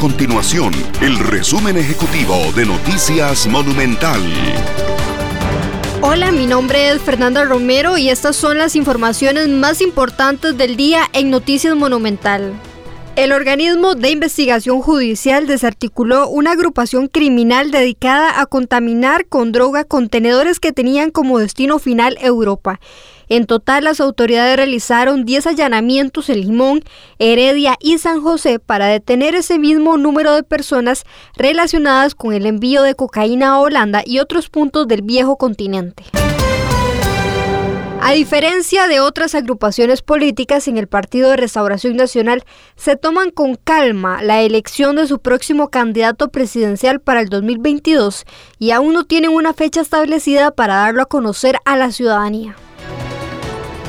continuación el resumen ejecutivo de Noticias Monumental. Hola, mi nombre es Fernanda Romero y estas son las informaciones más importantes del día en Noticias Monumental. El organismo de investigación judicial desarticuló una agrupación criminal dedicada a contaminar con droga contenedores que tenían como destino final Europa. En total, las autoridades realizaron 10 allanamientos en Limón, Heredia y San José para detener ese mismo número de personas relacionadas con el envío de cocaína a Holanda y otros puntos del viejo continente. A diferencia de otras agrupaciones políticas en el Partido de Restauración Nacional, se toman con calma la elección de su próximo candidato presidencial para el 2022 y aún no tienen una fecha establecida para darlo a conocer a la ciudadanía.